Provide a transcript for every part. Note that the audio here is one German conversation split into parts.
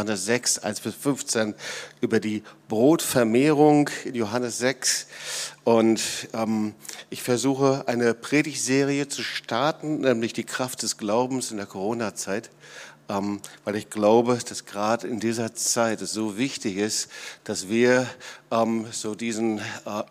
Johannes 6, 1 bis 15, über die Brotvermehrung in Johannes 6. Und ähm, ich versuche eine Predigtserie zu starten, nämlich die Kraft des Glaubens in der Corona-Zeit weil ich glaube, dass gerade in dieser Zeit es so wichtig ist, dass wir ähm, so diesen äh,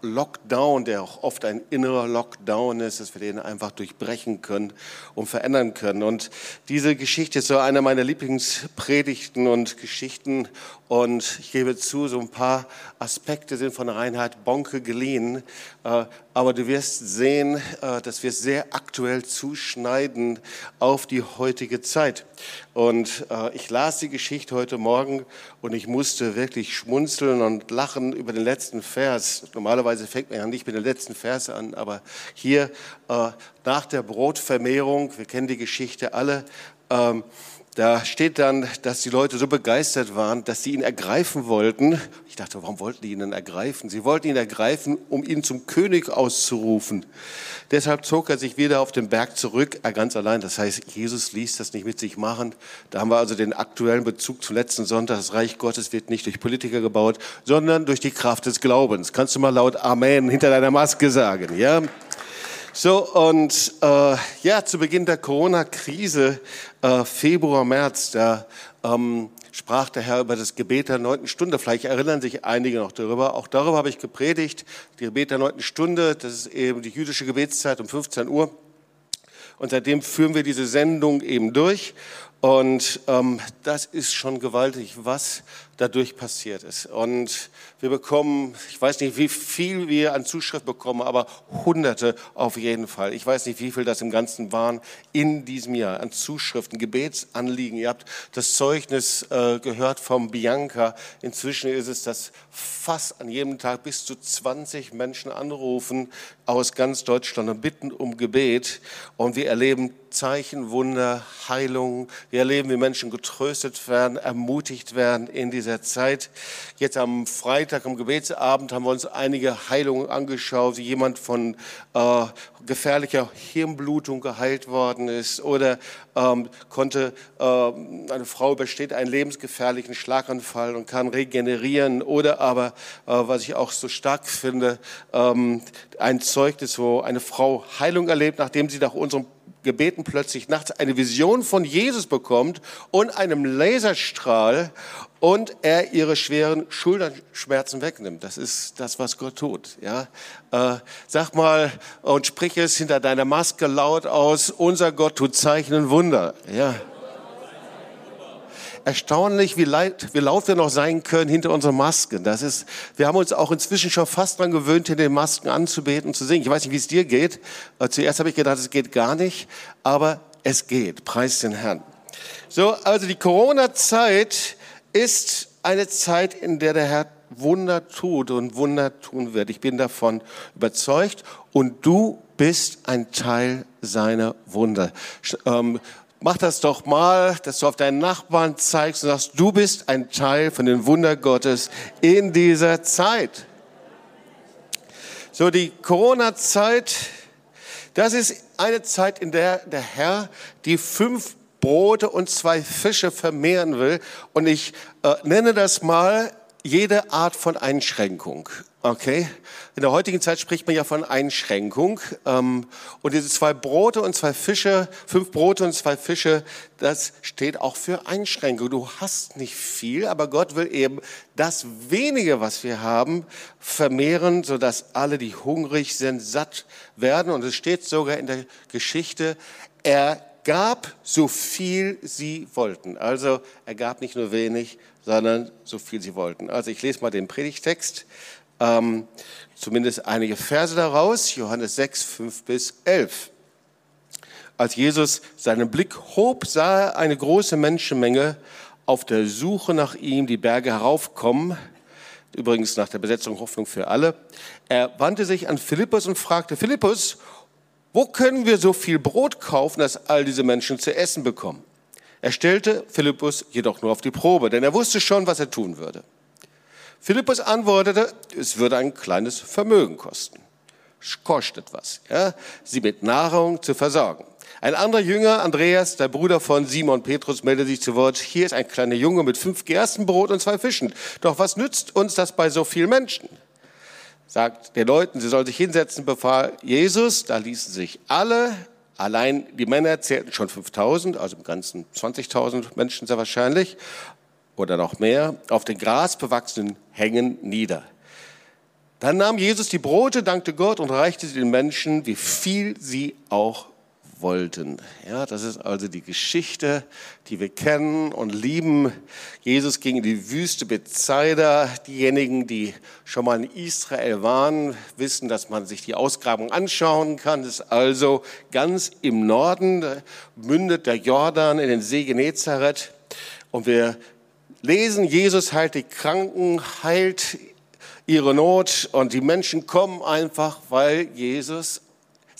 Lockdown, der auch oft ein innerer Lockdown ist, dass wir den einfach durchbrechen können und verändern können. Und diese Geschichte ist so eine meiner Lieblingspredigten und Geschichten. Und ich gebe zu, so ein paar Aspekte sind von Reinhard Bonke geliehen. Äh, aber du wirst sehen, äh, dass wir sehr aktuell zuschneiden auf die heutige Zeit. Und äh, ich las die Geschichte heute Morgen und ich musste wirklich schmunzeln und lachen über den letzten Vers. Normalerweise fängt man ja nicht mit den letzten Vers an, aber hier nach der Brotvermehrung, wir kennen die Geschichte alle, ähm, da steht dann, dass die Leute so begeistert waren, dass sie ihn ergreifen wollten. Ich dachte, warum wollten die ihn ergreifen? Sie wollten ihn ergreifen, um ihn zum König auszurufen. Deshalb zog er sich wieder auf den Berg zurück, er ganz allein. Das heißt, Jesus ließ das nicht mit sich machen. Da haben wir also den aktuellen Bezug zum letzten Sonntag. Das Reich Gottes wird nicht durch Politiker gebaut, sondern durch die Kraft des Glaubens. Kannst du mal laut Amen hinter deiner Maske sagen, ja? So, und äh, ja, zu Beginn der Corona-Krise, äh, Februar, März, da ähm, sprach der Herr über das Gebet der neunten Stunde. Vielleicht erinnern sich einige noch darüber. Auch darüber habe ich gepredigt. Die Gebet der neunten Stunde, das ist eben die jüdische Gebetszeit um 15 Uhr. Und seitdem führen wir diese Sendung eben durch. Und ähm, das ist schon gewaltig, was dadurch passiert ist. Und wir bekommen, ich weiß nicht, wie viel wir an Zuschrift bekommen, aber Hunderte auf jeden Fall. Ich weiß nicht, wie viel das im Ganzen waren in diesem Jahr an Zuschriften, Gebetsanliegen. Ihr habt das Zeugnis äh, gehört vom Bianca. Inzwischen ist es, dass fast an jedem Tag bis zu 20 Menschen anrufen aus ganz Deutschland und bitten um Gebet. Und wir erleben Zeichen, Wunder, Heilung. Wir erleben, wie Menschen getröstet werden, ermutigt werden in dieser Zeit. Jetzt am Freitag, am Gebetsabend, haben wir uns einige Heilungen angeschaut, wie jemand von äh, gefährlicher Hirnblutung geheilt worden ist oder ähm, konnte, äh, eine Frau übersteht einen lebensgefährlichen Schlaganfall und kann regenerieren oder aber, äh, was ich auch so stark finde, ähm, ein Zeugnis, wo eine Frau Heilung erlebt, nachdem sie nach unserem Gebeten plötzlich nachts eine Vision von Jesus bekommt und einem Laserstrahl und er ihre schweren Schulterschmerzen wegnimmt. Das ist das, was Gott tut. Ja? Äh, sag mal und sprich es hinter deiner Maske laut aus, unser Gott tut Zeichen und Wunder. Ja erstaunlich, wie, leid, wie laut wir noch sein können hinter unseren Masken. Das ist, wir haben uns auch inzwischen schon fast daran gewöhnt, hinter den Masken anzubeten und zu singen. Ich weiß nicht, wie es dir geht. Äh, zuerst habe ich gedacht, es geht gar nicht, aber es geht. Preis den Herrn. So, also die Corona-Zeit ist eine Zeit, in der der Herr Wunder tut und Wunder tun wird. Ich bin davon überzeugt und du bist ein Teil seiner Wunder. Ähm, Mach das doch mal, dass du auf deinen Nachbarn zeigst und sagst, du bist ein Teil von den Wunder Gottes in dieser Zeit. So, die Corona-Zeit, das ist eine Zeit, in der der Herr die fünf Brote und zwei Fische vermehren will. Und ich äh, nenne das mal jede Art von Einschränkung. Okay, in der heutigen Zeit spricht man ja von Einschränkung. Ähm, und diese zwei Brote und zwei Fische, fünf Brote und zwei Fische, das steht auch für Einschränkung. Du hast nicht viel, aber Gott will eben das wenige, was wir haben, vermehren, sodass alle, die hungrig sind, satt werden. Und es steht sogar in der Geschichte, er gab so viel sie wollten. Also er gab nicht nur wenig, sondern so viel sie wollten. Also ich lese mal den Predigtext ähm, zumindest einige Verse daraus, Johannes 6, 5 bis 11. Als Jesus seinen Blick hob, sah er eine große Menschenmenge auf der Suche nach ihm die Berge heraufkommen. Übrigens nach der Besetzung Hoffnung für alle. Er wandte sich an Philippus und fragte, Philippus, wo können wir so viel Brot kaufen, dass all diese Menschen zu essen bekommen? Er stellte Philippus jedoch nur auf die Probe, denn er wusste schon, was er tun würde. Philippus antwortete, es würde ein kleines Vermögen kosten. Es kostet was, ja, sie mit Nahrung zu versorgen. Ein anderer Jünger, Andreas, der Bruder von Simon Petrus, meldet sich zu Wort. Hier ist ein kleiner Junge mit fünf Gerstenbrot und zwei Fischen. Doch was nützt uns das bei so vielen Menschen? Sagt den Leuten, sie sollen sich hinsetzen, befahl Jesus. Da ließen sich alle, allein die Männer zählten schon 5000, also im Ganzen 20.000 Menschen sehr wahrscheinlich, oder noch mehr, auf den grasbewachsenen Hängen nieder. Dann nahm Jesus die Brote, dankte Gott und reichte sie den Menschen, wie viel sie auch wollten. Ja, das ist also die Geschichte, die wir kennen und lieben. Jesus ging in die Wüste Bethsaida. Diejenigen, die schon mal in Israel waren, wissen, dass man sich die Ausgrabung anschauen kann. Das ist also ganz im Norden, mündet der Jordan in den See Genezareth. Und wir lesen, Jesus heilt die Kranken, heilt ihre Not und die Menschen kommen einfach, weil Jesus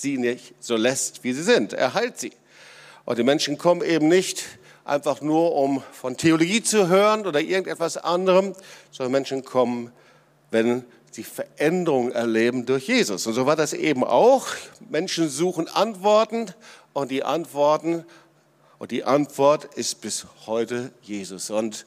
sie nicht so lässt, wie sie sind. Er heilt sie. Und die Menschen kommen eben nicht einfach nur, um von Theologie zu hören oder irgendetwas anderem, sondern Menschen kommen, wenn sie Veränderung erleben durch Jesus. Und so war das eben auch. Menschen suchen Antworten und die Antworten und die Antwort ist bis heute Jesus. Und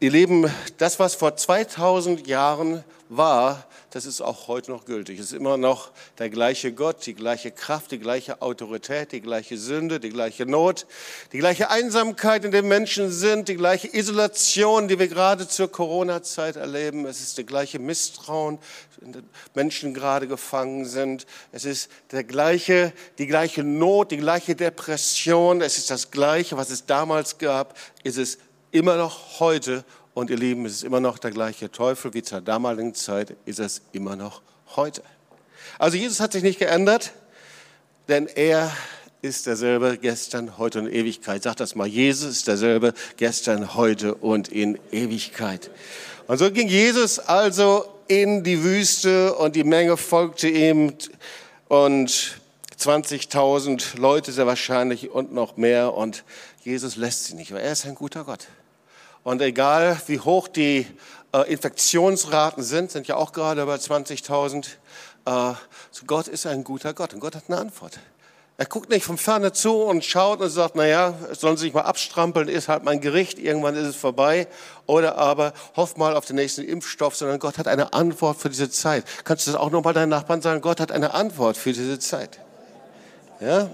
ihr Lieben, das, was vor 2000 Jahren war, das ist auch heute noch gültig. Es ist immer noch der gleiche Gott, die gleiche Kraft, die gleiche Autorität, die gleiche Sünde, die gleiche Not, die gleiche Einsamkeit, in der Menschen sind, die gleiche Isolation, die wir gerade zur Corona-Zeit erleben. Es ist der gleiche Misstrauen, in dem Menschen gerade gefangen sind. Es ist der gleiche, die gleiche Not, die gleiche Depression. Es ist das Gleiche, was es damals gab, ist es immer noch heute und ihr Lieben, es ist immer noch der gleiche Teufel wie zur damaligen Zeit, ist es immer noch heute. Also Jesus hat sich nicht geändert, denn er ist derselbe gestern, heute und in Ewigkeit. Sag das mal, Jesus ist derselbe gestern, heute und in Ewigkeit. Und so ging Jesus also in die Wüste und die Menge folgte ihm und 20.000 Leute sehr wahrscheinlich und noch mehr und Jesus lässt sie nicht, weil er ist ein guter Gott. Und egal wie hoch die äh, Infektionsraten sind, sind ja auch gerade über 20.000, äh, Gott ist ein guter Gott und Gott hat eine Antwort. Er guckt nicht von ferne zu und schaut und sagt, naja, sollen sie sich mal abstrampeln, ist halt mein Gericht, irgendwann ist es vorbei. Oder aber hofft mal auf den nächsten Impfstoff, sondern Gott hat eine Antwort für diese Zeit. Kannst du das auch nochmal deinen Nachbarn sagen? Gott hat eine Antwort für diese Zeit. Ja?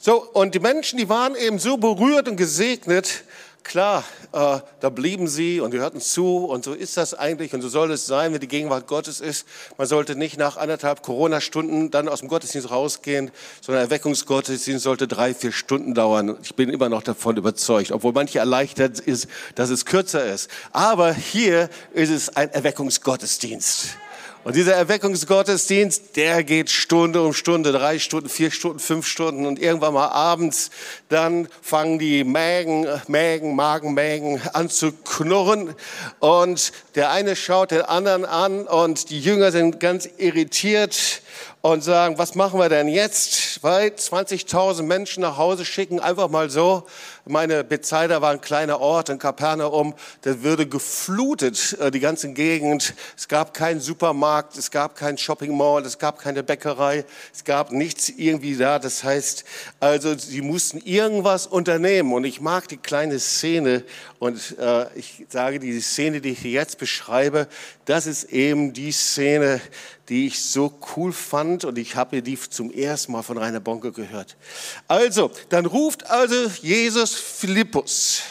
So, und die Menschen, die waren eben so berührt und gesegnet, Klar, äh, da blieben sie und wir hörten zu und so ist das eigentlich und so soll es sein, wenn die Gegenwart Gottes ist. Man sollte nicht nach anderthalb Corona-Stunden dann aus dem Gottesdienst rausgehen, sondern Erweckungsgottesdienst sollte drei, vier Stunden dauern. Ich bin immer noch davon überzeugt, obwohl manche erleichtert ist, dass es kürzer ist. Aber hier ist es ein Erweckungsgottesdienst. Und dieser Erweckungsgottesdienst, der geht Stunde um Stunde, drei Stunden, vier Stunden, fünf Stunden und irgendwann mal abends, dann fangen die Mägen, Mägen, Magenmägen an zu knurren und der eine schaut den anderen an und die Jünger sind ganz irritiert und sagen, was machen wir denn jetzt? Weil 20.000 Menschen nach Hause schicken, einfach mal so. Meine Bethsaida war ein kleiner Ort in Kapernaum, der würde geflutet, äh, die ganze Gegend. Es gab keinen Supermarkt, es gab kein Shopping Mall, es gab keine Bäckerei, es gab nichts irgendwie da. Das heißt, also sie mussten irgendwas unternehmen. Und ich mag die kleine Szene und äh, ich sage, die Szene, die ich jetzt beschreibe, das ist eben die Szene, die ich so cool fand und ich habe die zum ersten Mal von Rainer Bonke gehört. Also, dann ruft also Jesus Philippus.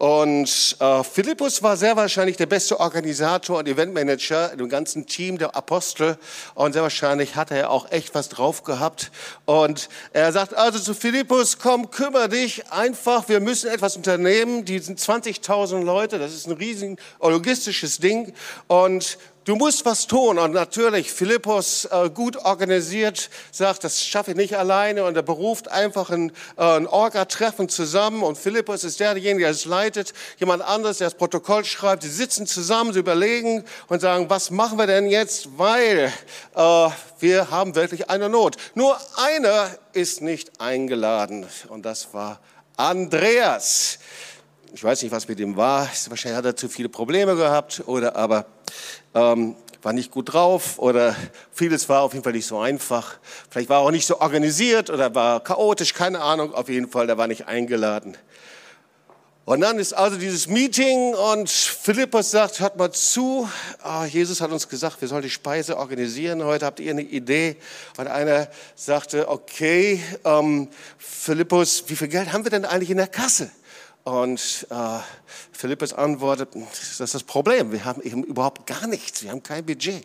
Und äh, Philippus war sehr wahrscheinlich der beste Organisator und Eventmanager im ganzen Team der Apostel. Und sehr wahrscheinlich hat er auch echt was drauf gehabt. Und er sagt also zu Philippus, komm, kümmere dich einfach, wir müssen etwas unternehmen. Die sind 20.000 Leute, das ist ein riesiges logistisches Ding. Und Du musst was tun. Und natürlich, Philippus, äh, gut organisiert, sagt, das schaffe ich nicht alleine. Und er beruft einfach ein, äh, ein Orga-Treffen zusammen. Und Philippus ist derjenige, der es leitet. Jemand anderes, der das Protokoll schreibt. Sie sitzen zusammen, sie überlegen und sagen, was machen wir denn jetzt? Weil äh, wir haben wirklich eine Not. Nur einer ist nicht eingeladen. Und das war Andreas. Ich weiß nicht, was mit ihm war. Wahrscheinlich hat er zu viele Probleme gehabt oder aber ähm, war nicht gut drauf oder vieles war auf jeden Fall nicht so einfach. Vielleicht war auch nicht so organisiert oder war chaotisch, keine Ahnung. Auf jeden Fall, der war nicht eingeladen. Und dann ist also dieses Meeting und Philippus sagt, hört mal zu, oh, Jesus hat uns gesagt, wir sollen die Speise organisieren, heute habt ihr eine Idee. Und einer sagte, okay, ähm, Philippus, wie viel Geld haben wir denn eigentlich in der Kasse? Und äh, Philippus antwortet, das ist das Problem, wir haben eben überhaupt gar nichts, wir haben kein Budget.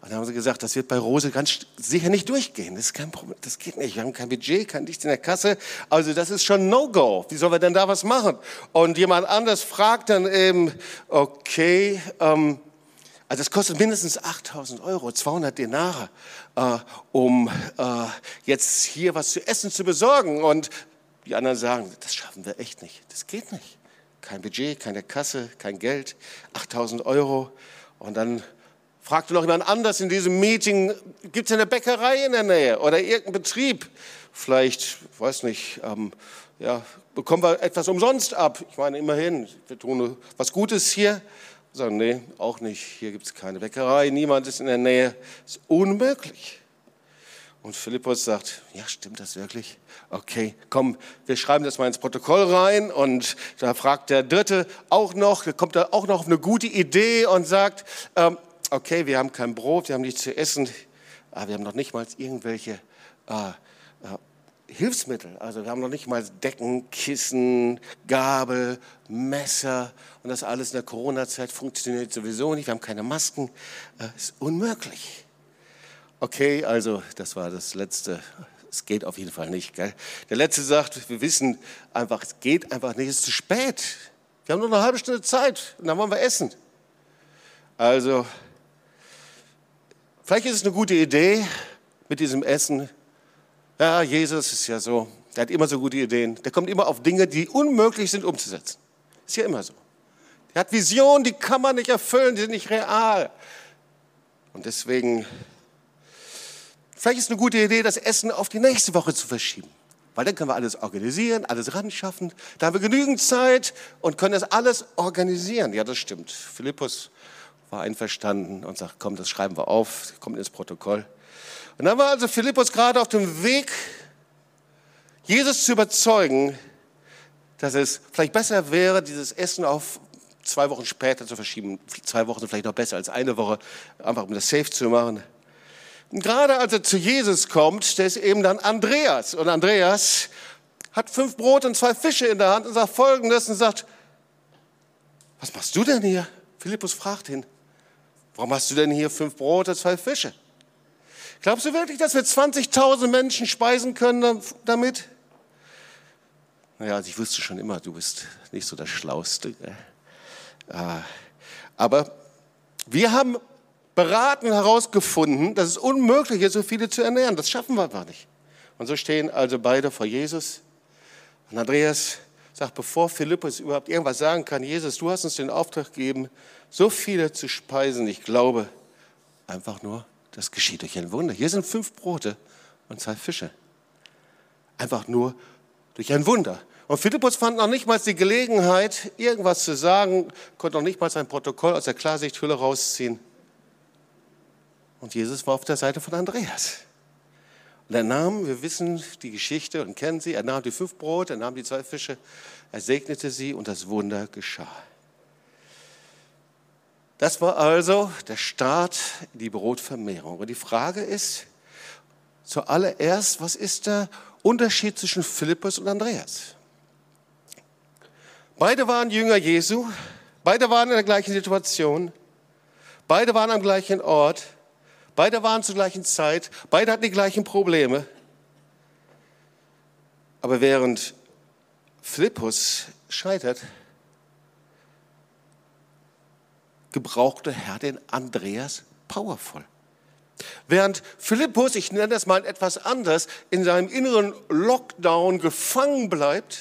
Und dann haben sie gesagt, das wird bei Rose ganz sicher nicht durchgehen. Das ist kein Problem, das geht nicht. Wir haben kein Budget, kein Nichts in der Kasse. Also das ist schon No-Go. Wie sollen wir denn da was machen? Und jemand anders fragt dann eben, okay, ähm, also es kostet mindestens 8000 Euro, 200 Denare, äh, um äh, jetzt hier was zu essen zu besorgen. Und die anderen sagen, das schaffen wir echt nicht. Das geht nicht. Kein Budget, keine Kasse, kein Geld, 8000 Euro. Und dann fragte noch jemand anders in diesem Meeting, gibt es eine Bäckerei in der Nähe oder irgendeinen Betrieb? Vielleicht, weiß nicht, ähm, ja, bekommen wir etwas umsonst ab. Ich meine, immerhin, wir tun was Gutes hier. Wir sagen, nee, auch nicht. Hier gibt es keine Bäckerei, niemand ist in der Nähe. Das ist unmöglich. Und Philippus sagt, ja, stimmt das wirklich? Okay, komm, wir schreiben das mal ins Protokoll rein. Und da fragt der Dritte auch noch, kommt da auch noch auf eine gute Idee und sagt, ähm, okay, wir haben kein Brot, wir haben nichts zu essen, aber wir haben noch nicht mal irgendwelche äh, äh, Hilfsmittel. Also wir haben noch nicht mal Decken, Kissen, Gabel, Messer. Und das alles in der Corona-Zeit funktioniert sowieso nicht. Wir haben keine Masken. Äh, ist unmöglich. Okay, also das war das Letzte. Es geht auf jeden Fall nicht. Gell? Der Letzte sagt, wir wissen einfach, es geht einfach nicht, es ist zu spät. Wir haben nur eine halbe Stunde Zeit und dann wollen wir essen. Also, vielleicht ist es eine gute Idee mit diesem Essen. Ja, Jesus ist ja so, der hat immer so gute Ideen. Der kommt immer auf Dinge, die unmöglich sind umzusetzen. Ist ja immer so. Der hat Visionen, die kann man nicht erfüllen, die sind nicht real. Und deswegen Vielleicht ist es eine gute Idee, das Essen auf die nächste Woche zu verschieben. Weil dann können wir alles organisieren, alles ran schaffen. Da haben wir genügend Zeit und können das alles organisieren. Ja, das stimmt. Philippus war einverstanden und sagt, komm, das schreiben wir auf, kommt ins Protokoll. Und dann war also Philippus gerade auf dem Weg, Jesus zu überzeugen, dass es vielleicht besser wäre, dieses Essen auf zwei Wochen später zu verschieben. Zwei Wochen sind vielleicht noch besser als eine Woche, einfach um das safe zu machen. Gerade als er zu Jesus kommt, der ist eben dann Andreas. Und Andreas hat fünf Brote und zwei Fische in der Hand und sagt Folgendes und sagt, was machst du denn hier? Philippus fragt ihn, warum hast du denn hier fünf Brote, und zwei Fische? Glaubst du wirklich, dass wir 20.000 Menschen speisen können damit? Naja, also ich wusste schon immer, du bist nicht so das Schlauste. Ah, aber wir haben beraten und herausgefunden, dass es unmöglich ist, so viele zu ernähren. Das schaffen wir einfach nicht. Und so stehen also beide vor Jesus. Und Andreas sagt, bevor Philippus überhaupt irgendwas sagen kann, Jesus, du hast uns den Auftrag gegeben, so viele zu speisen. Ich glaube einfach nur, das geschieht durch ein Wunder. Hier sind fünf Brote und zwei Fische. Einfach nur durch ein Wunder. Und Philippus fand noch nicht mal die Gelegenheit, irgendwas zu sagen, konnte noch nicht mal sein Protokoll aus der Klarsichthülle rausziehen. Und Jesus war auf der Seite von Andreas. Und er nahm, wir wissen die Geschichte und kennen sie, er nahm die fünf Brote, er nahm die zwei Fische, er segnete sie und das Wunder geschah. Das war also der Start in die Brotvermehrung. Und die Frage ist zuallererst, was ist der Unterschied zwischen Philippus und Andreas? Beide waren Jünger Jesu, beide waren in der gleichen Situation, beide waren am gleichen Ort, Beide waren zur gleichen Zeit, beide hatten die gleichen Probleme. Aber während Philippus scheitert, gebrauchte Herr den Andreas powerful. Während Philippus, ich nenne das mal etwas anders, in seinem inneren Lockdown gefangen bleibt,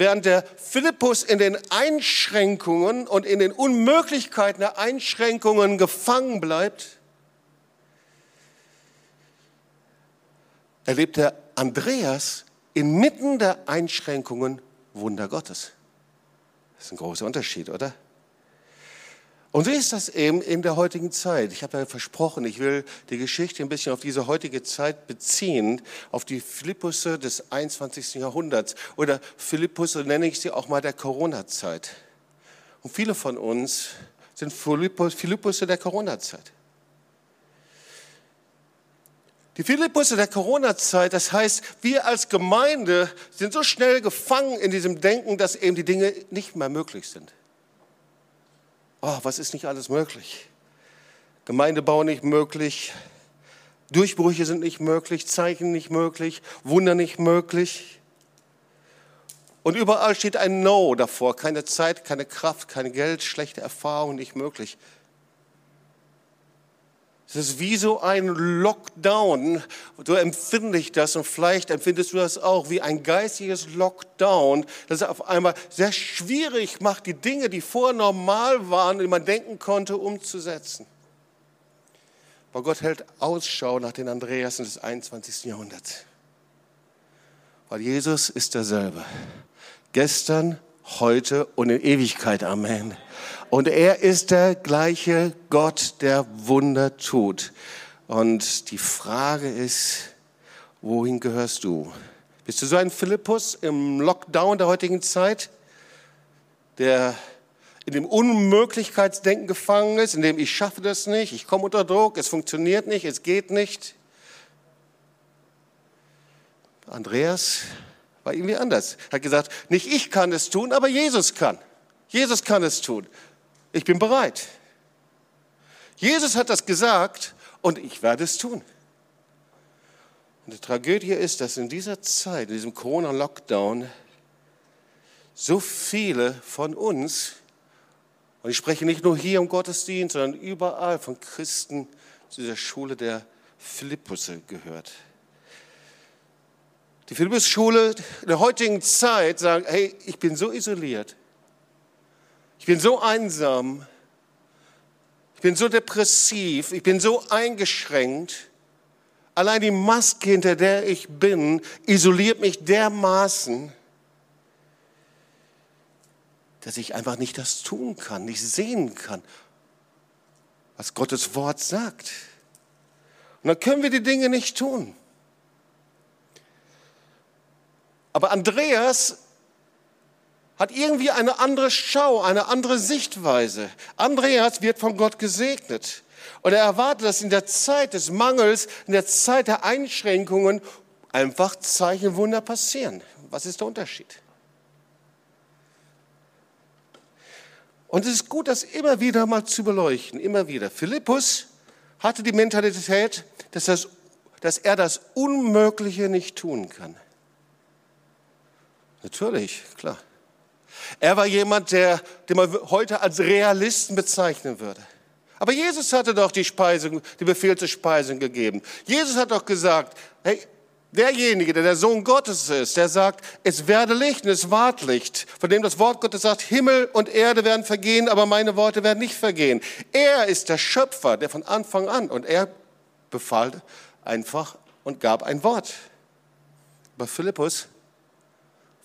während der Philippus in den Einschränkungen und in den Unmöglichkeiten der Einschränkungen gefangen bleibt, erlebt der Andreas inmitten der Einschränkungen Wunder Gottes. Das ist ein großer Unterschied, oder? Und so ist das eben in der heutigen Zeit. Ich habe ja versprochen, ich will die Geschichte ein bisschen auf diese heutige Zeit beziehen, auf die Philippusse des 21. Jahrhunderts oder Philippusse nenne ich sie auch mal der Corona-Zeit. Und viele von uns sind Philippusse der Corona-Zeit. Die Philippusse der Corona-Zeit, das heißt, wir als Gemeinde sind so schnell gefangen in diesem Denken, dass eben die Dinge nicht mehr möglich sind. Oh, was ist nicht alles möglich? Gemeindebau nicht möglich, Durchbrüche sind nicht möglich, Zeichen nicht möglich, Wunder nicht möglich. Und überall steht ein No davor. Keine Zeit, keine Kraft, kein Geld, schlechte Erfahrungen nicht möglich. Es ist wie so ein Lockdown. So empfinde ich das und vielleicht empfindest du das auch wie ein geistiges Lockdown, das auf einmal sehr schwierig macht, die Dinge, die vorher normal waren, die man denken konnte, umzusetzen. Aber Gott hält Ausschau nach den Andreasen des 21. Jahrhunderts. Weil Jesus ist derselbe. Gestern, heute und in Ewigkeit. Amen. Und er ist der gleiche Gott, der Wunder tut. Und die Frage ist, wohin gehörst du? Bist du so ein Philippus im Lockdown der heutigen Zeit, der in dem Unmöglichkeitsdenken gefangen ist, in dem ich schaffe das nicht, ich komme unter Druck, es funktioniert nicht, es geht nicht? Andreas war irgendwie anders. Er hat gesagt, nicht ich kann es tun, aber Jesus kann. Jesus kann es tun. Ich bin bereit. Jesus hat das gesagt und ich werde es tun. Und die Tragödie ist, dass in dieser Zeit, in diesem Corona-Lockdown, so viele von uns, und ich spreche nicht nur hier im Gottesdienst, sondern überall von Christen zu dieser Schule der Philippusse gehört. Die Philippus-Schule in der heutigen Zeit sagt, hey, ich bin so isoliert, ich bin so einsam. Ich bin so depressiv. Ich bin so eingeschränkt. Allein die Maske, hinter der ich bin, isoliert mich dermaßen, dass ich einfach nicht das tun kann, nicht sehen kann, was Gottes Wort sagt. Und dann können wir die Dinge nicht tun. Aber Andreas hat irgendwie eine andere Schau, eine andere Sichtweise. Andreas wird von Gott gesegnet. Und er erwartet, dass in der Zeit des Mangels, in der Zeit der Einschränkungen einfach Zeichenwunder passieren. Was ist der Unterschied? Und es ist gut, das immer wieder mal zu beleuchten, immer wieder. Philippus hatte die Mentalität, dass, das, dass er das Unmögliche nicht tun kann. Natürlich, klar. Er war jemand, der, den man heute als Realisten bezeichnen würde. Aber Jesus hatte doch die Speisung, die Befehl zur Speisung gegeben. Jesus hat doch gesagt, hey, derjenige, der der Sohn Gottes ist, der sagt, es werde Licht und es ward Licht, von dem das Wort Gottes sagt, Himmel und Erde werden vergehen, aber meine Worte werden nicht vergehen. Er ist der Schöpfer, der von Anfang an, und er befahl einfach und gab ein Wort. Aber Philippus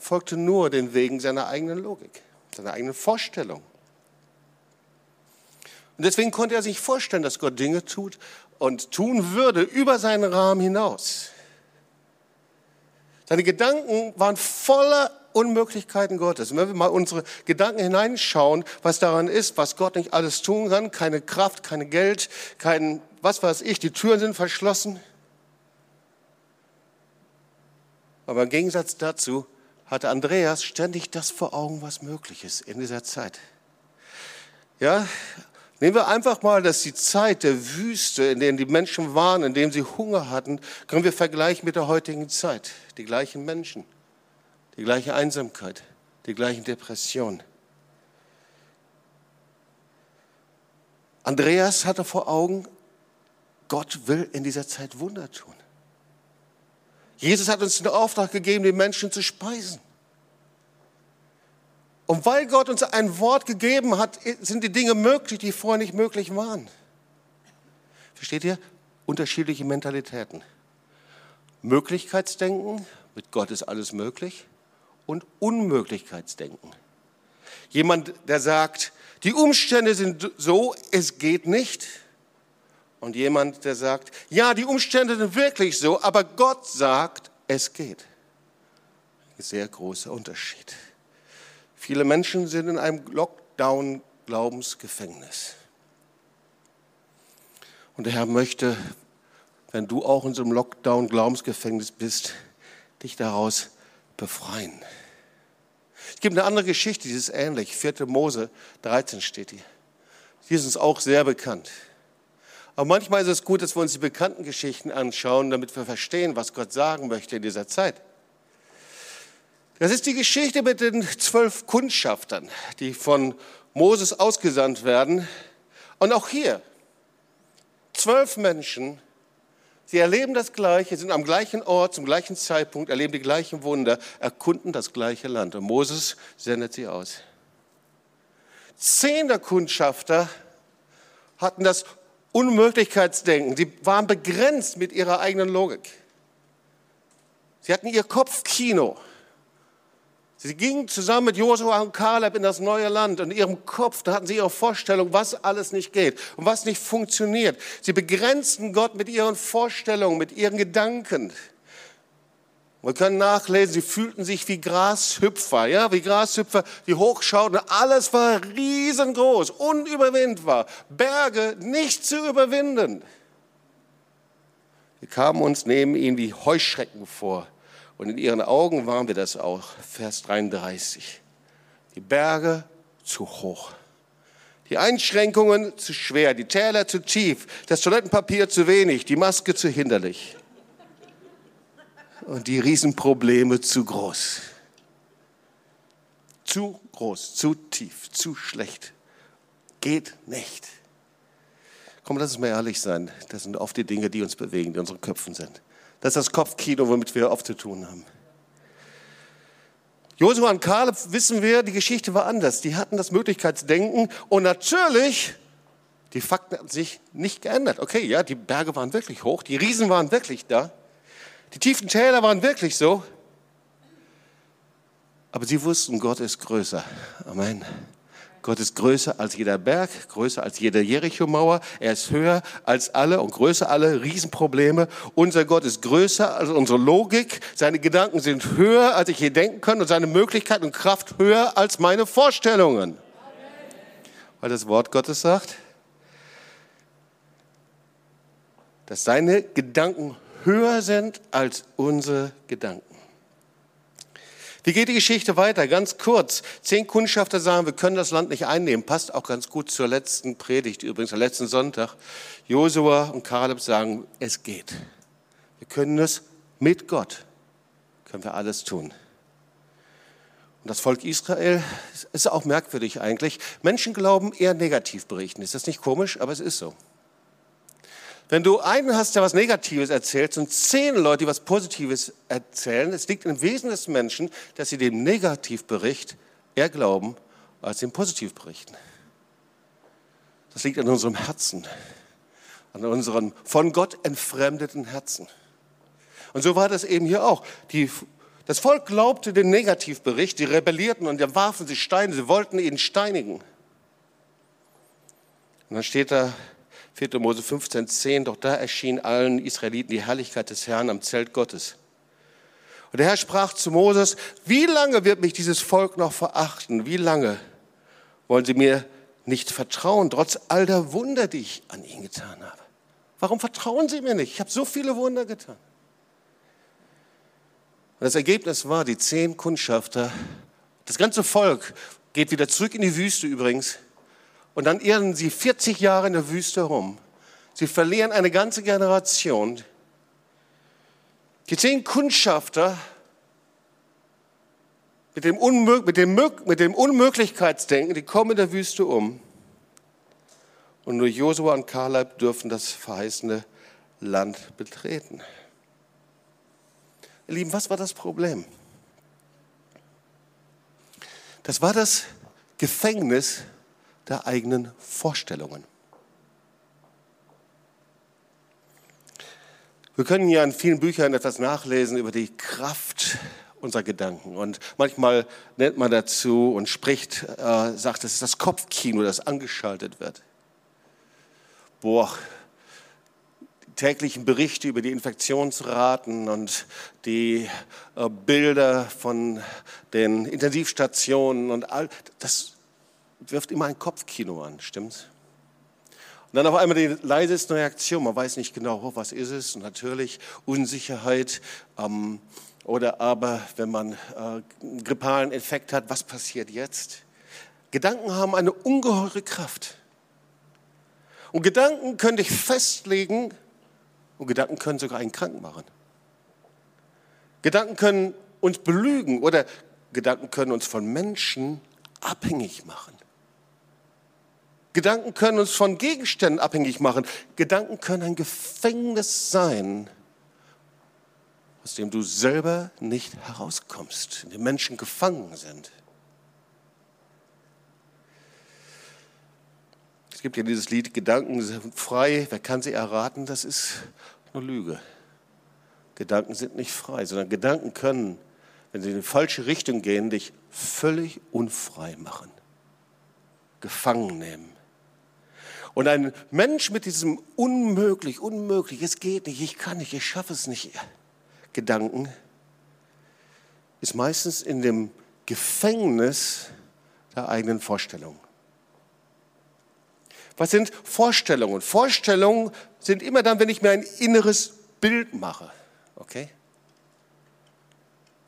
folgte nur den Wegen seiner eigenen Logik, seiner eigenen Vorstellung. Und deswegen konnte er sich vorstellen, dass Gott Dinge tut und tun würde über seinen Rahmen hinaus. Seine Gedanken waren voller Unmöglichkeiten Gottes. Und wenn wir mal unsere Gedanken hineinschauen, was daran ist, was Gott nicht alles tun kann, keine Kraft, kein Geld, kein, was weiß ich, die Türen sind verschlossen. Aber im Gegensatz dazu hatte Andreas ständig das vor Augen, was möglich ist in dieser Zeit. Ja, nehmen wir einfach mal, dass die Zeit der Wüste, in der die Menschen waren, in der sie Hunger hatten, können wir vergleichen mit der heutigen Zeit. Die gleichen Menschen, die gleiche Einsamkeit, die gleichen Depressionen. Andreas hatte vor Augen, Gott will in dieser Zeit Wunder tun. Jesus hat uns den Auftrag gegeben, die Menschen zu speisen. Und weil Gott uns ein Wort gegeben hat, sind die Dinge möglich, die vorher nicht möglich waren. Versteht ihr? Unterschiedliche Mentalitäten. Möglichkeitsdenken, mit Gott ist alles möglich, und Unmöglichkeitsdenken. Jemand, der sagt, die Umstände sind so, es geht nicht. Und jemand, der sagt, ja, die Umstände sind wirklich so, aber Gott sagt, es geht. Ein sehr großer Unterschied. Viele Menschen sind in einem Lockdown-Glaubensgefängnis. Und der Herr möchte, wenn du auch in so einem Lockdown-Glaubensgefängnis bist, dich daraus befreien. Es gibt eine andere Geschichte, die ist ähnlich. 4. Mose 13 steht hier. Die ist uns auch sehr bekannt. Aber manchmal ist es gut, dass wir uns die bekannten Geschichten anschauen, damit wir verstehen, was Gott sagen möchte in dieser Zeit. Das ist die Geschichte mit den zwölf Kundschaftern, die von Moses ausgesandt werden. Und auch hier, zwölf Menschen, sie erleben das Gleiche, sind am gleichen Ort, zum gleichen Zeitpunkt, erleben die gleichen Wunder, erkunden das gleiche Land. Und Moses sendet sie aus. Zehn der Kundschafter hatten das Unmöglichkeitsdenken. Sie waren begrenzt mit ihrer eigenen Logik. Sie hatten ihr Kopfkino. Sie gingen zusammen mit Josua und Kaleb in das neue Land und in ihrem Kopf, da hatten sie ihre Vorstellung, was alles nicht geht und was nicht funktioniert. Sie begrenzten Gott mit ihren Vorstellungen, mit ihren Gedanken. Wir können nachlesen, sie fühlten sich wie Grashüpfer, ja, wie Grashüpfer, die hochschauten. Alles war riesengroß, unüberwindbar. Berge nicht zu überwinden. Sie kamen uns neben ihnen wie Heuschrecken vor. Und in ihren Augen waren wir das auch. Vers 33. Die Berge zu hoch. Die Einschränkungen zu schwer, die Täler zu tief, das Toilettenpapier zu wenig, die Maske zu hinderlich und die Riesenprobleme zu groß. Zu groß, zu tief, zu schlecht. Geht nicht. Komm, lass uns mal ehrlich sein. Das sind oft die Dinge, die uns bewegen, die in unseren Köpfen sind. Das ist das Kopfkino, womit wir oft zu tun haben. Josua und Kaleb, wissen wir, die Geschichte war anders. Die hatten das Möglichkeitsdenken und natürlich, die Fakten haben sich nicht geändert. Okay, ja, die Berge waren wirklich hoch, die Riesen waren wirklich da, die tiefen Täler waren wirklich so. Aber sie wussten, Gott ist größer. Amen. Gott ist größer als jeder Berg, größer als jede Jericho-Mauer. Er ist höher als alle und größer alle Riesenprobleme. Unser Gott ist größer als unsere Logik. Seine Gedanken sind höher, als ich je denken kann und seine Möglichkeit und Kraft höher als meine Vorstellungen. Weil das Wort Gottes sagt, dass seine Gedanken höher sind als unsere Gedanken. Wie geht die Geschichte weiter? Ganz kurz. Zehn Kundschafter sagen, wir können das Land nicht einnehmen. Passt auch ganz gut zur letzten Predigt, übrigens, am letzten Sonntag. Josua und Kaleb sagen, es geht. Wir können es mit Gott, können wir alles tun. Und das Volk Israel ist auch merkwürdig eigentlich. Menschen glauben eher negativ berichten. Ist das nicht komisch? Aber es ist so. Wenn du einen hast, der was Negatives erzählt, sind zehn Leute, die was Positives erzählen. Es liegt im Wesen des Menschen, dass sie dem Negativbericht eher glauben als dem Positivberichten. Das liegt an unserem Herzen, an unserem von Gott entfremdeten Herzen. Und so war das eben hier auch. Die, das Volk glaubte den Negativbericht, die rebellierten und dann warfen sie Steine, sie wollten ihn steinigen. Und dann steht da, 4. Mose 15, 10, doch da erschien allen Israeliten die Herrlichkeit des Herrn am Zelt Gottes. Und der Herr sprach zu Moses, wie lange wird mich dieses Volk noch verachten? Wie lange wollen sie mir nicht vertrauen, trotz all der Wunder, die ich an ihnen getan habe? Warum vertrauen sie mir nicht? Ich habe so viele Wunder getan. Und das Ergebnis war, die zehn Kundschafter, das ganze Volk geht wieder zurück in die Wüste übrigens, und dann irren sie 40 Jahre in der Wüste rum. Sie verlieren eine ganze Generation. Die zehn Kundschafter mit dem, Unmög mit, dem mit dem Unmöglichkeitsdenken, die kommen in der Wüste um. Und nur Josua und Kaleb dürfen das verheißene Land betreten. Ihr Lieben, was war das Problem? Das war das Gefängnis der eigenen Vorstellungen. Wir können ja in vielen Büchern etwas nachlesen über die Kraft unserer Gedanken. Und manchmal nennt man dazu und spricht, äh, sagt, es ist das Kopfkino, das angeschaltet wird. Boah, täglichen Berichte über die Infektionsraten und die äh, Bilder von den Intensivstationen und all das wirft immer ein Kopfkino an, stimmt's? Und dann auf einmal die leiseste Reaktion, man weiß nicht genau, oh, was ist es, und natürlich Unsicherheit. Ähm, oder aber, wenn man äh, einen grippalen Effekt hat, was passiert jetzt? Gedanken haben eine ungeheure Kraft. Und Gedanken können dich festlegen und Gedanken können sogar einen krank machen. Gedanken können uns belügen oder Gedanken können uns von Menschen abhängig machen. Gedanken können uns von Gegenständen abhängig machen. Gedanken können ein Gefängnis sein, aus dem du selber nicht herauskommst, in dem Menschen gefangen sind. Es gibt ja dieses Lied, Gedanken sind frei, wer kann sie erraten? Das ist eine Lüge. Gedanken sind nicht frei, sondern Gedanken können, wenn sie in die falsche Richtung gehen, dich völlig unfrei machen, gefangen nehmen. Und ein Mensch mit diesem unmöglich, unmöglich, es geht nicht, ich kann nicht, ich schaffe es nicht, Gedanken, ist meistens in dem Gefängnis der eigenen Vorstellung. Was sind Vorstellungen? Vorstellungen sind immer dann, wenn ich mir ein inneres Bild mache. Okay?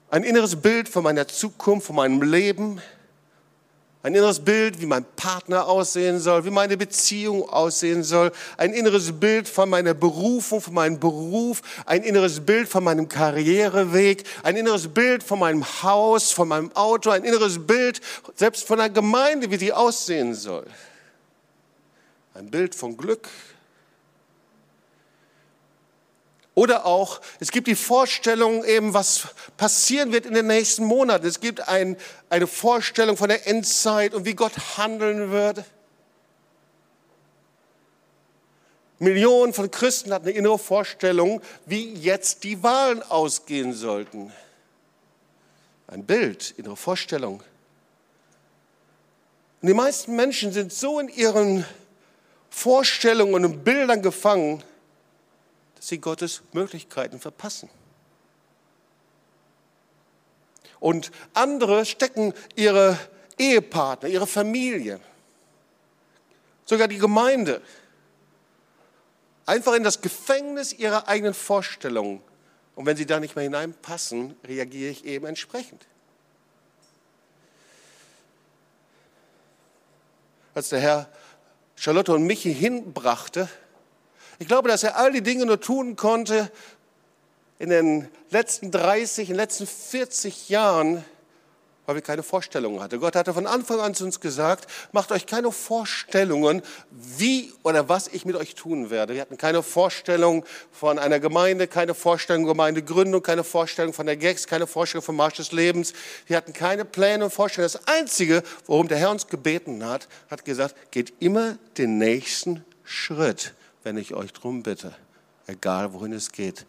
Ein inneres Bild von meiner Zukunft, von meinem Leben, ein inneres Bild, wie mein Partner aussehen soll, wie meine Beziehung aussehen soll. Ein inneres Bild von meiner Berufung, von meinem Beruf. Ein inneres Bild von meinem Karriereweg. Ein inneres Bild von meinem Haus, von meinem Auto. Ein inneres Bild selbst von der Gemeinde, wie sie aussehen soll. Ein Bild von Glück, Oder auch, es gibt die Vorstellung eben, was passieren wird in den nächsten Monaten. Es gibt ein, eine Vorstellung von der Endzeit und wie Gott handeln wird. Millionen von Christen hatten eine innere Vorstellung, wie jetzt die Wahlen ausgehen sollten. Ein Bild, innere Vorstellung. Und die meisten Menschen sind so in ihren Vorstellungen und Bildern gefangen, dass sie Gottes Möglichkeiten verpassen. Und andere stecken ihre Ehepartner, ihre Familie, sogar die Gemeinde einfach in das Gefängnis ihrer eigenen Vorstellungen. Und wenn sie da nicht mehr hineinpassen, reagiere ich eben entsprechend. Als der Herr Charlotte und Michi hinbrachte, ich glaube, dass er all die Dinge nur tun konnte in den letzten 30, in den letzten 40 Jahren, weil wir keine Vorstellungen hatten. Gott hatte von Anfang an zu uns gesagt, macht euch keine Vorstellungen, wie oder was ich mit euch tun werde. Wir hatten keine Vorstellung von einer Gemeinde, keine Vorstellung Gemeindegründung, keine Vorstellung von der GEX, keine Vorstellung vom Marsch des Lebens. Wir hatten keine Pläne und Vorstellungen. Das Einzige, worum der Herr uns gebeten hat, hat gesagt, geht immer den nächsten Schritt wenn ich euch drum bitte, egal wohin es geht.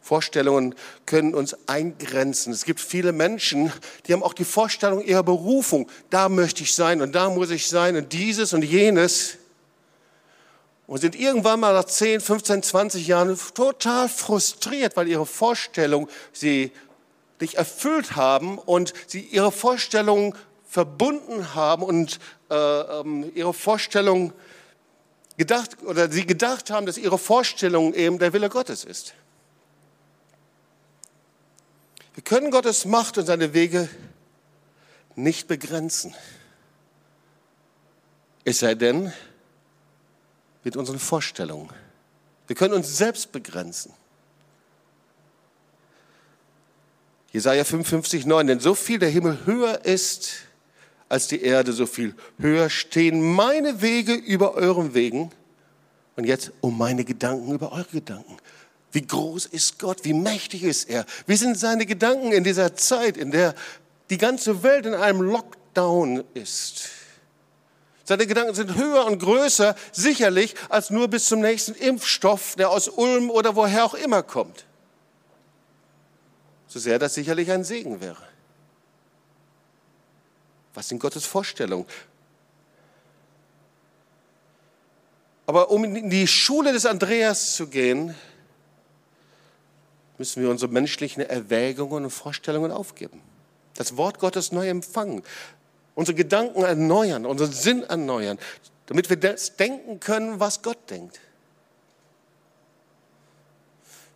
Vorstellungen können uns eingrenzen. Es gibt viele Menschen, die haben auch die Vorstellung ihrer Berufung. Da möchte ich sein und da muss ich sein und dieses und jenes. Und sind irgendwann mal nach 10, 15, 20 Jahren total frustriert, weil ihre Vorstellung sie nicht erfüllt haben und sie ihre Vorstellung verbunden haben und äh, ähm, ihre Vorstellung gedacht oder sie gedacht haben, dass ihre Vorstellung eben der Wille Gottes ist. Wir können Gottes Macht und seine Wege nicht begrenzen. Es sei denn, mit unseren Vorstellungen. Wir können uns selbst begrenzen. Jesaja 55, 9, denn so viel der Himmel höher ist als die Erde, so viel höher stehen meine Wege über euren Wegen und jetzt um meine Gedanken über eure Gedanken. Wie groß ist Gott? Wie mächtig ist er? Wie sind seine Gedanken in dieser Zeit, in der die ganze Welt in einem Lockdown ist? Seine Gedanken sind höher und größer, sicherlich, als nur bis zum nächsten Impfstoff, der aus Ulm oder woher auch immer kommt. so sehr das sicherlich ein Segen wäre. Was sind Gottes Vorstellungen? Aber um in die Schule des Andreas zu gehen, müssen wir unsere menschlichen Erwägungen und Vorstellungen aufgeben. Das Wort Gottes neu empfangen, unsere Gedanken erneuern, unseren Sinn erneuern, damit wir das denken können, was Gott denkt.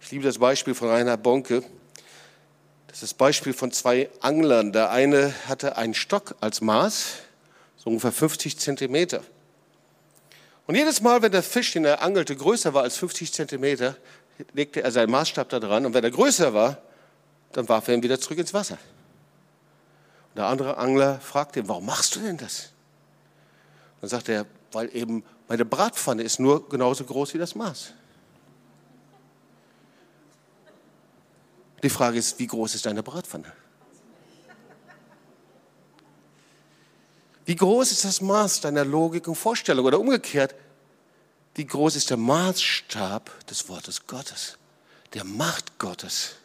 Ich liebe das Beispiel von Reinhard Bonke. Das ist das Beispiel von zwei Anglern. Der eine hatte einen Stock als Maß, so ungefähr 50 Zentimeter. Und jedes Mal, wenn der Fisch, den er angelte, größer war als 50 Zentimeter, legte er seinen Maßstab da dran. Und wenn er größer war, dann warf er ihn wieder zurück ins Wasser. Und der andere Angler fragte ihn, warum machst du denn das? Dann sagte er, weil eben meine Bratpfanne ist nur genauso groß wie das Maß. Die Frage ist, wie groß ist deine Bratpfanne? Wie groß ist das Maß deiner Logik und Vorstellung? Oder umgekehrt, wie groß ist der Maßstab des Wortes Gottes, der Macht Gottes?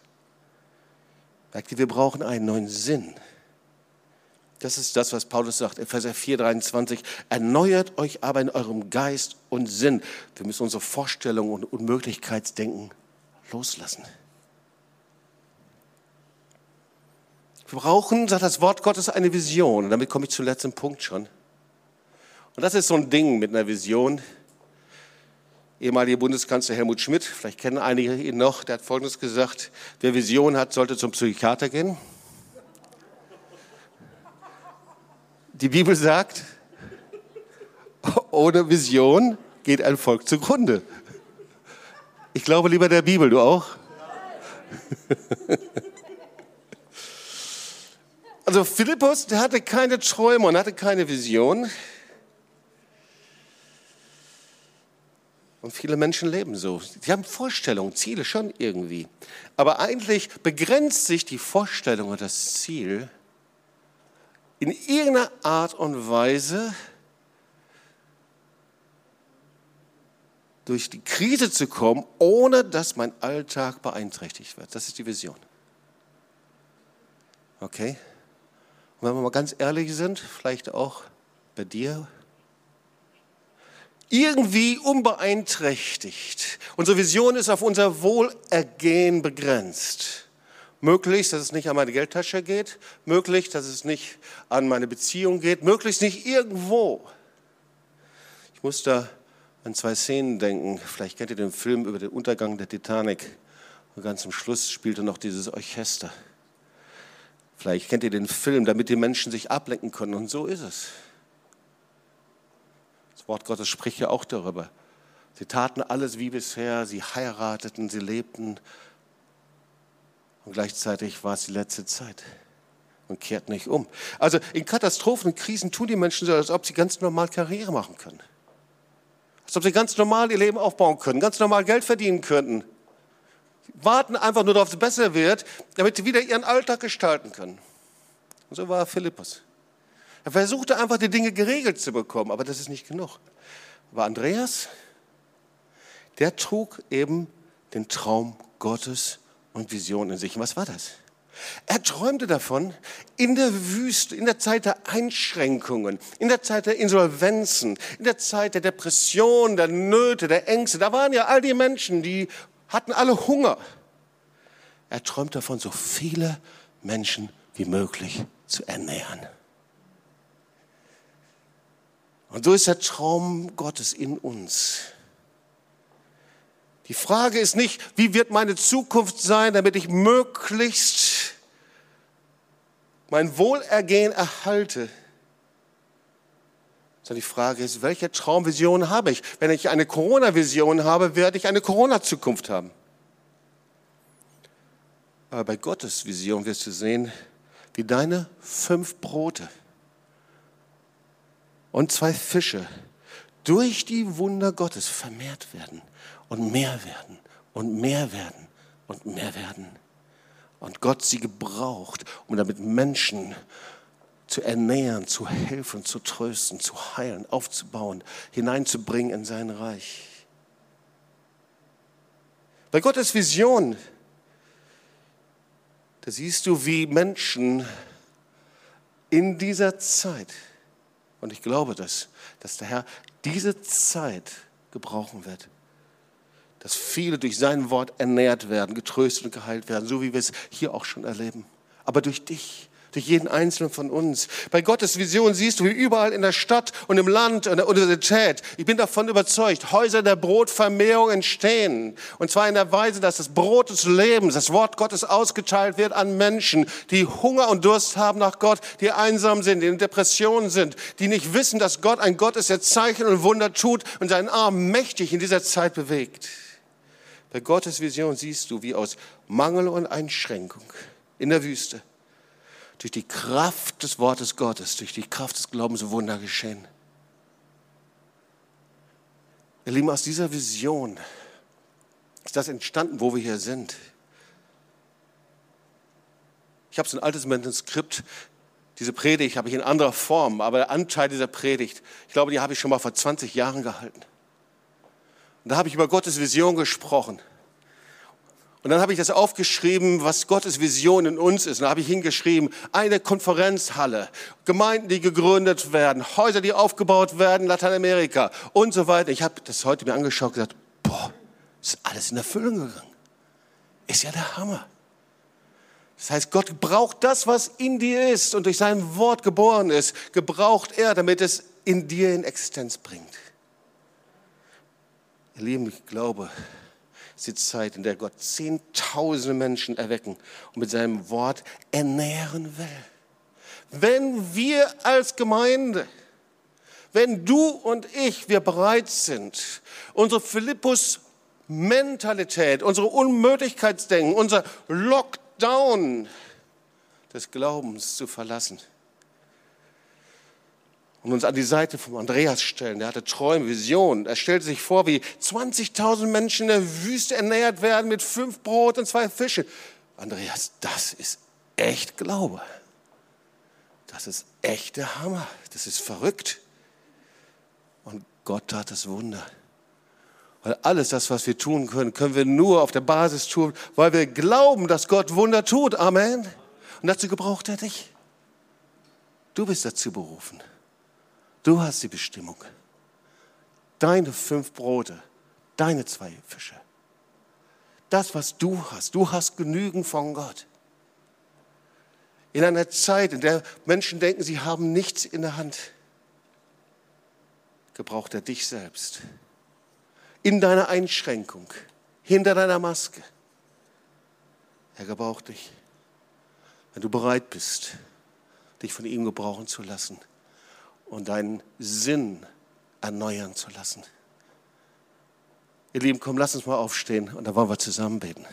Merkt ihr, wir brauchen einen neuen Sinn. Das ist das, was Paulus sagt, Epheser 4, 23. Erneuert euch aber in eurem Geist und Sinn. Wir müssen unsere Vorstellungen und Unmöglichkeitsdenken loslassen. Wir brauchen, sagt das Wort Gottes, eine Vision. Und damit komme ich zum letzten Punkt schon. Und das ist so ein Ding mit einer Vision. Ehemaliger Bundeskanzler Helmut Schmidt, vielleicht kennen einige ihn noch, der hat Folgendes gesagt, wer Vision hat, sollte zum Psychiater gehen. Die Bibel sagt, ohne Vision geht ein Volk zugrunde. Ich glaube lieber der Bibel, du auch? Also Philippus, der hatte keine Träume und hatte keine Vision. Und viele Menschen leben so. Sie haben Vorstellungen, Ziele schon irgendwie. Aber eigentlich begrenzt sich die Vorstellung und das Ziel in irgendeiner Art und Weise durch die Krise zu kommen, ohne dass mein Alltag beeinträchtigt wird. Das ist die Vision. Okay? Und wenn wir mal ganz ehrlich sind, vielleicht auch bei dir, irgendwie unbeeinträchtigt. Unsere Vision ist auf unser Wohlergehen begrenzt. Möglichst, dass es nicht an meine Geldtasche geht, möglich, dass es nicht an meine Beziehung geht, möglichst nicht irgendwo. Ich muss da an zwei Szenen denken. Vielleicht kennt ihr den Film über den Untergang der Titanic. Und ganz zum Schluss spielte noch dieses Orchester. Vielleicht kennt ihr den Film, damit die Menschen sich ablenken können. Und so ist es. Das Wort Gottes spricht ja auch darüber. Sie taten alles wie bisher, sie heirateten, sie lebten. Und gleichzeitig war es die letzte Zeit und kehrt nicht um. Also in Katastrophen und Krisen tun die Menschen so, als ob sie ganz normal Karriere machen können. Als ob sie ganz normal ihr Leben aufbauen können, ganz normal Geld verdienen könnten warten einfach nur darauf, dass es besser wird, damit sie wieder ihren Alltag gestalten können. Und so war Philippus. Er versuchte einfach die Dinge geregelt zu bekommen, aber das ist nicht genug. Aber Andreas, der trug eben den Traum Gottes und Vision in sich. Und was war das? Er träumte davon, in der Wüste, in der Zeit der Einschränkungen, in der Zeit der Insolvenzen, in der Zeit der Depression, der Nöte, der Ängste. Da waren ja all die Menschen, die hatten alle Hunger. Er träumt davon, so viele Menschen wie möglich zu ernähren. Und so ist der Traum Gottes in uns. Die Frage ist nicht, wie wird meine Zukunft sein, damit ich möglichst mein Wohlergehen erhalte, sondern die Frage ist, welche Traumvision habe ich? Wenn ich eine Corona-Vision habe, werde ich eine Corona-Zukunft haben. Aber bei Gottes Vision wirst du sehen, wie deine fünf Brote und zwei Fische durch die Wunder Gottes vermehrt werden und mehr werden und mehr werden und mehr werden. Und Gott sie gebraucht, um damit Menschen zu ernähren, zu helfen, zu trösten, zu heilen, aufzubauen, hineinzubringen in sein Reich. Bei Gottes Vision, da siehst du, wie Menschen in dieser Zeit, und ich glaube das, dass der Herr diese Zeit gebrauchen wird, dass viele durch sein Wort ernährt werden, getröstet und geheilt werden, so wie wir es hier auch schon erleben. Aber durch dich, durch jeden einzelnen von uns. Bei Gottes Vision siehst du, wie überall in der Stadt und im Land und der Universität, ich bin davon überzeugt, Häuser der Brotvermehrung entstehen. Und zwar in der Weise, dass das Brot des Lebens, das Wort Gottes ausgeteilt wird an Menschen, die Hunger und Durst haben nach Gott, die einsam sind, die in Depressionen sind, die nicht wissen, dass Gott ein Gott ist, der Zeichen und Wunder tut und seinen Arm mächtig in dieser Zeit bewegt. Bei Gottes Vision siehst du, wie aus Mangel und Einschränkung in der Wüste durch die Kraft des Wortes Gottes, durch die Kraft des Glaubens Wunder geschehen. Ihr Lieben, aus dieser Vision ist das entstanden, wo wir hier sind. Ich habe so ein altes Manuskript, diese Predigt habe ich in anderer Form, aber der Anteil dieser Predigt, ich glaube, die habe ich schon mal vor 20 Jahren gehalten. Und da habe ich über Gottes Vision gesprochen. Und dann habe ich das aufgeschrieben, was Gottes Vision in uns ist. Und da habe ich hingeschrieben, eine Konferenzhalle, Gemeinden, die gegründet werden, Häuser, die aufgebaut werden, Lateinamerika und so weiter. Ich habe das heute mir angeschaut und gesagt, boah, ist alles in Erfüllung gegangen. Ist ja der Hammer. Das heißt, Gott braucht das, was in dir ist und durch sein Wort geboren ist, gebraucht er, damit es in dir in Existenz bringt. Ihr Lieben, ich glaube, ist die Zeit, in der Gott zehntausende Menschen erwecken und mit seinem Wort ernähren will. Wenn wir als Gemeinde, wenn du und ich, wir bereit sind, unsere Philippus-Mentalität, unsere Unmöglichkeitsdenken, unser Lockdown des Glaubens zu verlassen, und uns an die Seite von Andreas stellen. Der hatte Träume, Visionen. Er stellte sich vor, wie 20.000 Menschen in der Wüste ernährt werden mit fünf Brot und zwei Fische. Andreas, das ist echt Glaube. Das ist echter Hammer. Das ist verrückt. Und Gott tat das Wunder. Weil alles das, was wir tun können, können wir nur auf der Basis tun, weil wir glauben, dass Gott Wunder tut. Amen. Und dazu gebraucht er dich. Du bist dazu berufen. Du hast die Bestimmung. Deine fünf Brote, deine zwei Fische. Das, was du hast, du hast genügend von Gott. In einer Zeit, in der Menschen denken, sie haben nichts in der Hand, gebraucht er dich selbst. In deiner Einschränkung, hinter deiner Maske. Er gebraucht dich. Wenn du bereit bist, dich von ihm gebrauchen zu lassen und deinen Sinn erneuern zu lassen. Ihr Lieben, komm, lass uns mal aufstehen und da wollen wir zusammen beten.